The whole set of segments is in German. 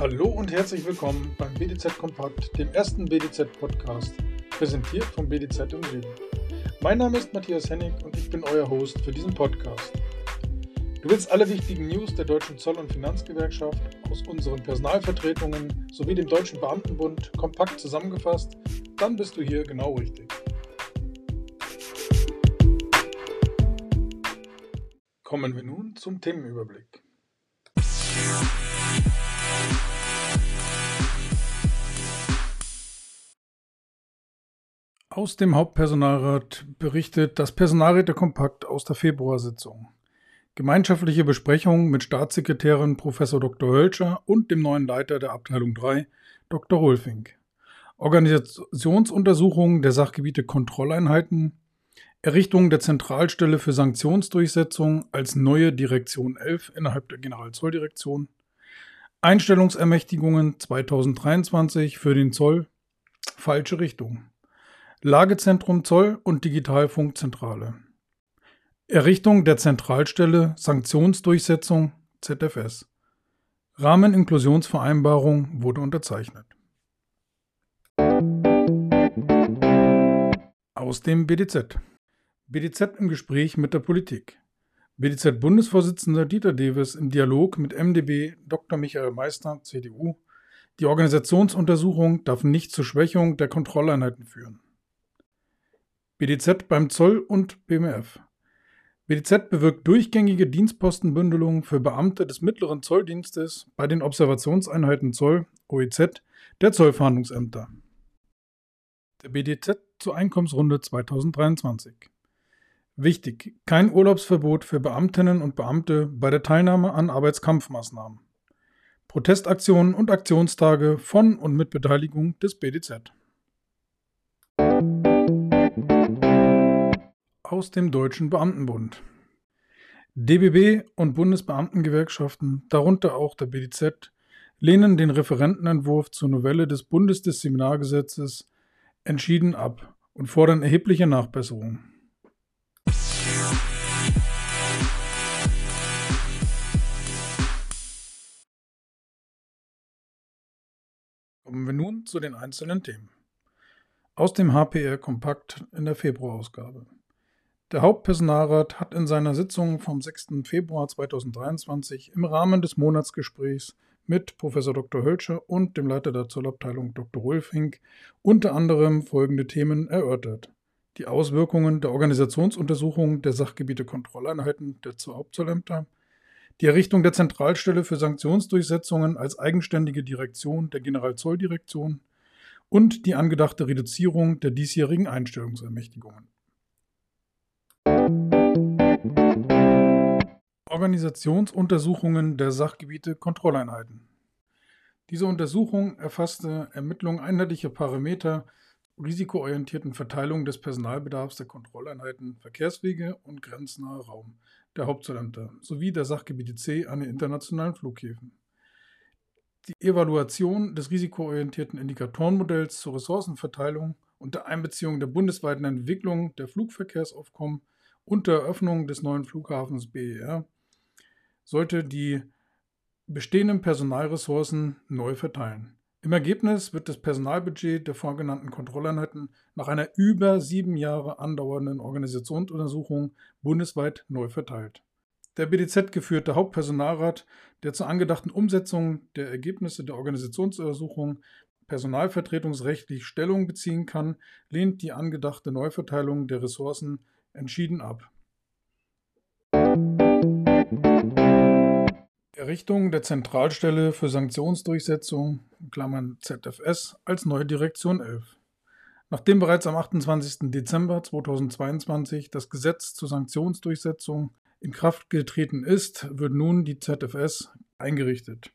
Hallo und herzlich willkommen beim BDZ Kompakt, dem ersten BDZ-Podcast, präsentiert vom BDZ im Leben. Mein Name ist Matthias Hennig und ich bin euer Host für diesen Podcast. Du willst alle wichtigen News der Deutschen Zoll- und Finanzgewerkschaft aus unseren Personalvertretungen sowie dem Deutschen Beamtenbund kompakt zusammengefasst, dann bist du hier genau richtig. Kommen wir nun zum Themenüberblick. Aus dem Hauptpersonalrat berichtet das Personalrätekompakt aus der Februarsitzung. Gemeinschaftliche Besprechung mit Staatssekretärin Prof. Dr. Hölscher und dem neuen Leiter der Abteilung 3, Dr. Rolfink. Organisationsuntersuchung der Sachgebiete Kontrolleinheiten, Errichtung der Zentralstelle für Sanktionsdurchsetzung als neue Direktion 11 innerhalb der Generalzolldirektion, Einstellungsermächtigungen 2023 für den Zoll, falsche Richtung. Lagezentrum Zoll und Digitalfunkzentrale. Errichtung der Zentralstelle Sanktionsdurchsetzung ZFS. Rahmeninklusionsvereinbarung wurde unterzeichnet. Aus dem BDZ. BDZ im Gespräch mit der Politik. BDZ-Bundesvorsitzender Dieter Deves im Dialog mit MdB Dr. Michael Meister, CDU. Die Organisationsuntersuchung darf nicht zur Schwächung der Kontrolleinheiten führen. BDZ beim Zoll und BMF. BDZ bewirkt durchgängige Dienstpostenbündelung für Beamte des mittleren Zolldienstes bei den Observationseinheiten Zoll, OEZ, der Zollfahndungsämter. Der BDZ zur Einkommensrunde 2023. Wichtig, kein Urlaubsverbot für Beamtinnen und Beamte bei der Teilnahme an Arbeitskampfmaßnahmen. Protestaktionen und Aktionstage von und mit Beteiligung des BDZ. Aus dem Deutschen Beamtenbund. DBB und Bundesbeamtengewerkschaften, darunter auch der BDZ, lehnen den Referentenentwurf zur Novelle des Bundesdisziplinargesetzes entschieden ab und fordern erhebliche Nachbesserungen. Kommen wir nun zu den einzelnen Themen. Aus dem HPR Kompakt in der Februarausgabe. Der Hauptpersonalrat hat in seiner Sitzung vom 6. Februar 2023 im Rahmen des Monatsgesprächs mit Prof. Dr. Hölscher und dem Leiter der Zollabteilung Dr. Rolfink unter anderem folgende Themen erörtert. Die Auswirkungen der Organisationsuntersuchung der Sachgebiete Kontrolleinheiten der Hauptzollämter, die Errichtung der Zentralstelle für Sanktionsdurchsetzungen als eigenständige Direktion der Generalzolldirektion und die angedachte Reduzierung der diesjährigen Einstellungsermächtigungen. Organisationsuntersuchungen der Sachgebiete Kontrolleinheiten. Diese Untersuchung erfasste Ermittlung einheitlicher Parameter risikoorientierten Verteilung des Personalbedarfs der Kontrolleinheiten Verkehrswege und grenznaher Raum der Hauptzollämter sowie der Sachgebiete C an den internationalen Flughäfen. Die Evaluation des risikoorientierten Indikatorenmodells zur Ressourcenverteilung unter Einbeziehung der bundesweiten Entwicklung der Flugverkehrsaufkommen und der Eröffnung des neuen Flughafens BER sollte die bestehenden Personalressourcen neu verteilen. Im Ergebnis wird das Personalbudget der vorgenannten Kontrolleinheiten nach einer über sieben Jahre andauernden Organisationsuntersuchung bundesweit neu verteilt. Der BDZ geführte Hauptpersonalrat, der zur angedachten Umsetzung der Ergebnisse der Organisationsuntersuchung personalvertretungsrechtlich Stellung beziehen kann, lehnt die angedachte Neuverteilung der Ressourcen entschieden ab. Errichtung der Zentralstelle für Sanktionsdurchsetzung (ZFS) als neue Direktion 11. Nachdem bereits am 28. Dezember 2022 das Gesetz zur Sanktionsdurchsetzung in Kraft getreten ist, wird nun die ZFS eingerichtet.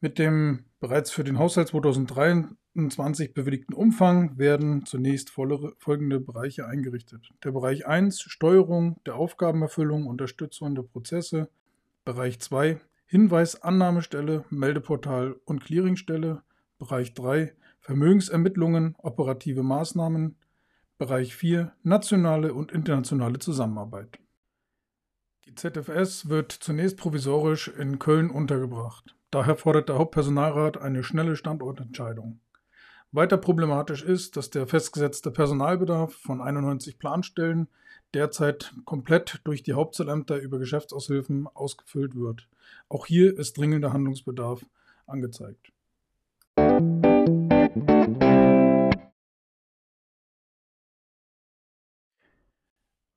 Mit dem bereits für den Haushalt 2023 28 bewilligten Umfang werden zunächst folgende Bereiche eingerichtet. Der Bereich 1 Steuerung der Aufgabenerfüllung, Unterstützung der Prozesse. Bereich 2 Hinweisannahmestelle, Meldeportal und Clearingstelle. Bereich 3 Vermögensermittlungen, operative Maßnahmen. Bereich 4 nationale und internationale Zusammenarbeit. Die ZFS wird zunächst provisorisch in Köln untergebracht. Daher fordert der Hauptpersonalrat eine schnelle Standortentscheidung. Weiter problematisch ist, dass der festgesetzte Personalbedarf von 91 Planstellen derzeit komplett durch die Hauptzollämter über Geschäftsaushilfen ausgefüllt wird. Auch hier ist dringender Handlungsbedarf angezeigt.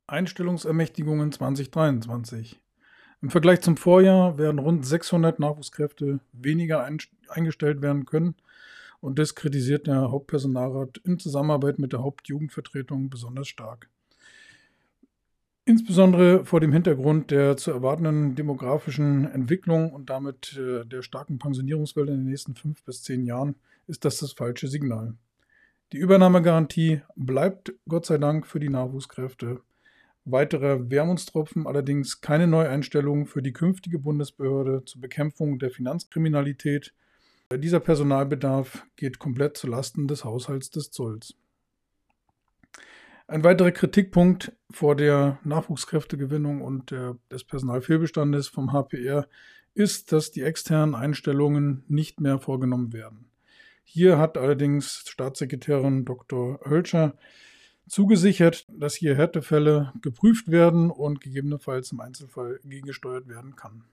Einstellungsermächtigungen 2023. Im Vergleich zum Vorjahr werden rund 600 Nachwuchskräfte weniger eingestellt werden können und das kritisiert der Hauptpersonalrat in Zusammenarbeit mit der Hauptjugendvertretung besonders stark. Insbesondere vor dem Hintergrund der zu erwartenden demografischen Entwicklung und damit äh, der starken Pensionierungswelle in den nächsten fünf bis zehn Jahren ist das das falsche Signal. Die Übernahmegarantie bleibt Gott sei Dank für die Nachwuchskräfte. Weitere Wermutstropfen allerdings keine Neueinstellung für die künftige Bundesbehörde zur Bekämpfung der Finanzkriminalität. Dieser Personalbedarf geht komplett zulasten des Haushalts des Zolls. Ein weiterer Kritikpunkt vor der Nachwuchskräftegewinnung und der, des Personalfehlbestandes vom HPR ist, dass die externen Einstellungen nicht mehr vorgenommen werden. Hier hat allerdings Staatssekretärin Dr. Hölscher zugesichert, dass hier Härtefälle geprüft werden und gegebenenfalls im Einzelfall gegengesteuert werden kann.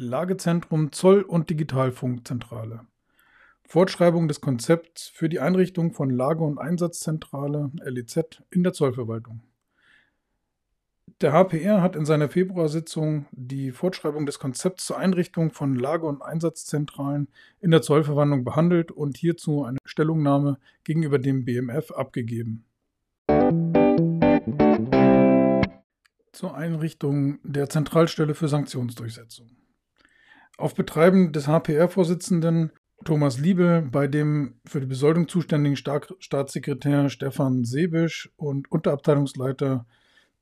Lagezentrum Zoll- und Digitalfunkzentrale. Fortschreibung des Konzepts für die Einrichtung von Lager- und Einsatzzentrale LEZ in der Zollverwaltung. Der HPR hat in seiner Februarsitzung die Fortschreibung des Konzepts zur Einrichtung von Lager- und Einsatzzentralen in der Zollverwaltung behandelt und hierzu eine Stellungnahme gegenüber dem BMF abgegeben. Zur Einrichtung der Zentralstelle für Sanktionsdurchsetzung. Auf Betreiben des HPR-Vorsitzenden Thomas Liebe, bei dem für die Besoldung zuständigen Staatssekretär Stefan Sebisch und Unterabteilungsleiter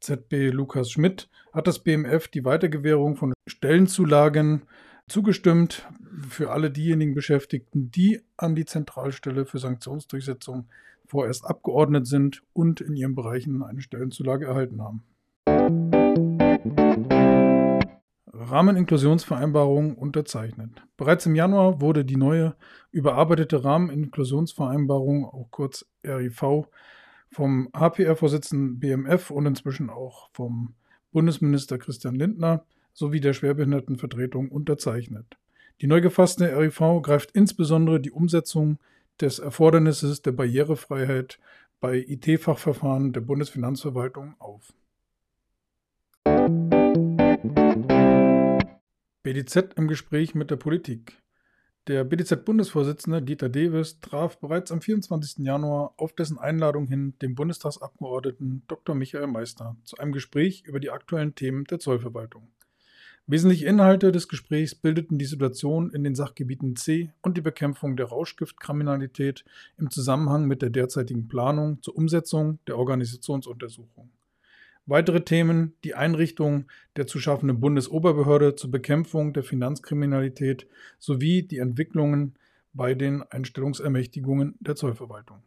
ZB Lukas Schmidt hat das BMF die Weitergewährung von Stellenzulagen zugestimmt für alle diejenigen Beschäftigten, die an die Zentralstelle für Sanktionsdurchsetzung vorerst abgeordnet sind und in ihren Bereichen eine Stellenzulage erhalten haben. Rahmeninklusionsvereinbarung unterzeichnet. Bereits im Januar wurde die neue überarbeitete Rahmeninklusionsvereinbarung, auch kurz RIV, vom HPR-Vorsitzenden BMF und inzwischen auch vom Bundesminister Christian Lindner sowie der Schwerbehindertenvertretung unterzeichnet. Die neu gefasste RIV greift insbesondere die Umsetzung des Erfordernisses der Barrierefreiheit bei IT-Fachverfahren der Bundesfinanzverwaltung auf. BDZ im Gespräch mit der Politik. Der BDZ-Bundesvorsitzende Dieter Dewes traf bereits am 24. Januar auf dessen Einladung hin den Bundestagsabgeordneten Dr. Michael Meister zu einem Gespräch über die aktuellen Themen der Zollverwaltung. Wesentliche Inhalte des Gesprächs bildeten die Situation in den Sachgebieten C und die Bekämpfung der Rauschgiftkriminalität im Zusammenhang mit der derzeitigen Planung zur Umsetzung der Organisationsuntersuchung. Weitere Themen die Einrichtung der zu schaffenden Bundesoberbehörde zur Bekämpfung der Finanzkriminalität sowie die Entwicklungen bei den Einstellungsermächtigungen der Zollverwaltung.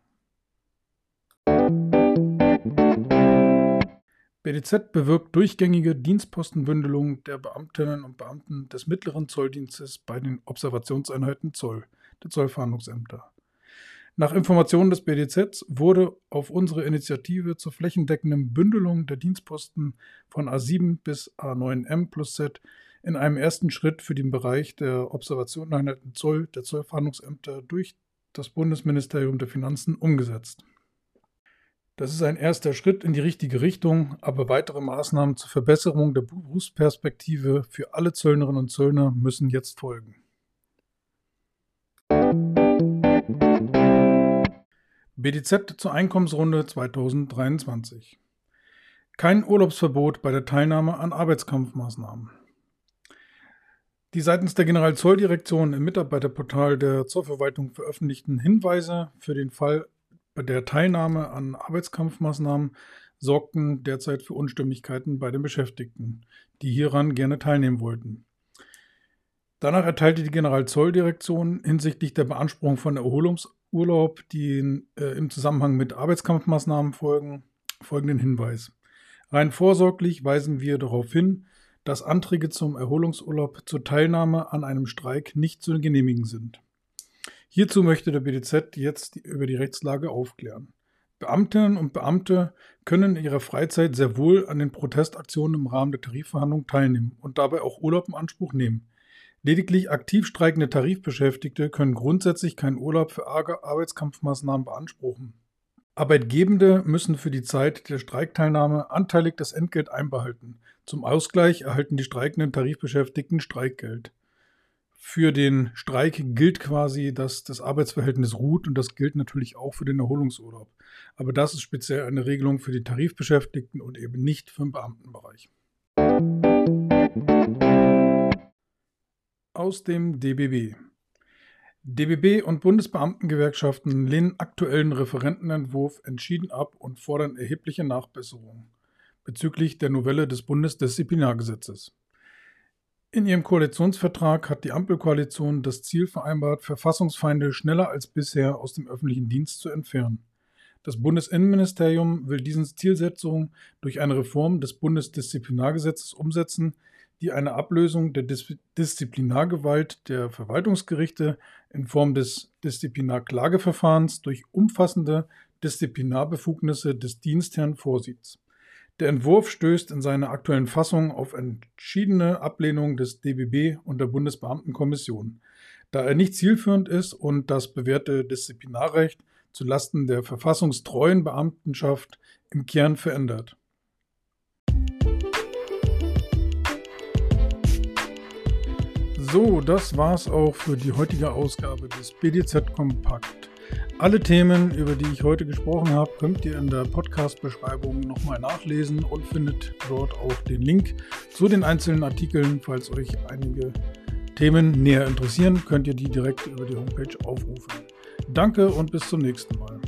BDZ bewirkt durchgängige Dienstpostenbündelung der Beamtinnen und Beamten des mittleren Zolldienstes bei den Observationseinheiten Zoll, der Zollfahndungsämter. Nach Informationen des BDZ wurde auf unsere Initiative zur flächendeckenden Bündelung der Dienstposten von A7 bis A9M plus Z in einem ersten Schritt für den Bereich der Observationeinheiten Zoll der Zollfahndungsämter durch das Bundesministerium der Finanzen umgesetzt. Das ist ein erster Schritt in die richtige Richtung, aber weitere Maßnahmen zur Verbesserung der Berufsperspektive für alle Zöllnerinnen und Zöllner müssen jetzt folgen. BDZ zur Einkommensrunde 2023. Kein Urlaubsverbot bei der Teilnahme an Arbeitskampfmaßnahmen. Die seitens der Generalzolldirektion im Mitarbeiterportal der Zollverwaltung veröffentlichten Hinweise für den Fall der Teilnahme an Arbeitskampfmaßnahmen sorgten derzeit für Unstimmigkeiten bei den Beschäftigten, die hieran gerne teilnehmen wollten. Danach erteilte die Generalzolldirektion hinsichtlich der Beanspruchung von Erholungsurlaub, die äh, im Zusammenhang mit Arbeitskampfmaßnahmen folgen, folgenden Hinweis. Rein vorsorglich weisen wir darauf hin, dass Anträge zum Erholungsurlaub zur Teilnahme an einem Streik nicht zu genehmigen sind. Hierzu möchte der BDZ jetzt über die Rechtslage aufklären. Beamtinnen und Beamte können in ihrer Freizeit sehr wohl an den Protestaktionen im Rahmen der Tarifverhandlungen teilnehmen und dabei auch Urlaub in Anspruch nehmen. Lediglich aktiv streikende Tarifbeschäftigte können grundsätzlich keinen Urlaub für Arbeitskampfmaßnahmen beanspruchen. Arbeitgebende müssen für die Zeit der Streikteilnahme anteilig das Entgelt einbehalten. Zum Ausgleich erhalten die streikenden Tarifbeschäftigten Streikgeld. Für den Streik gilt quasi, dass das Arbeitsverhältnis ruht und das gilt natürlich auch für den Erholungsurlaub. Aber das ist speziell eine Regelung für die Tarifbeschäftigten und eben nicht für den Beamtenbereich. Aus dem DBB. DBB und Bundesbeamtengewerkschaften lehnen aktuellen Referentenentwurf entschieden ab und fordern erhebliche Nachbesserungen bezüglich der Novelle des Bundesdisziplinargesetzes. In ihrem Koalitionsvertrag hat die Ampelkoalition das Ziel vereinbart, Verfassungsfeinde schneller als bisher aus dem öffentlichen Dienst zu entfernen. Das Bundesinnenministerium will diese Zielsetzung durch eine Reform des Bundesdisziplinargesetzes umsetzen, die eine Ablösung der Dis Disziplinargewalt der Verwaltungsgerichte in Form des Disziplinarklageverfahrens durch umfassende Disziplinarbefugnisse des Dienstherrn vorsieht. Der Entwurf stößt in seiner aktuellen Fassung auf entschiedene Ablehnung des DBB und der Bundesbeamtenkommission, da er nicht zielführend ist und das bewährte Disziplinarrecht zulasten der verfassungstreuen Beamtenschaft im Kern verändert. So, das war's auch für die heutige Ausgabe des BDZ Kompakt. Alle Themen, über die ich heute gesprochen habe, könnt ihr in der Podcast-Beschreibung nochmal nachlesen und findet dort auch den Link zu den einzelnen Artikeln. Falls euch einige Themen näher interessieren, könnt ihr die direkt über die Homepage aufrufen. Danke und bis zum nächsten Mal.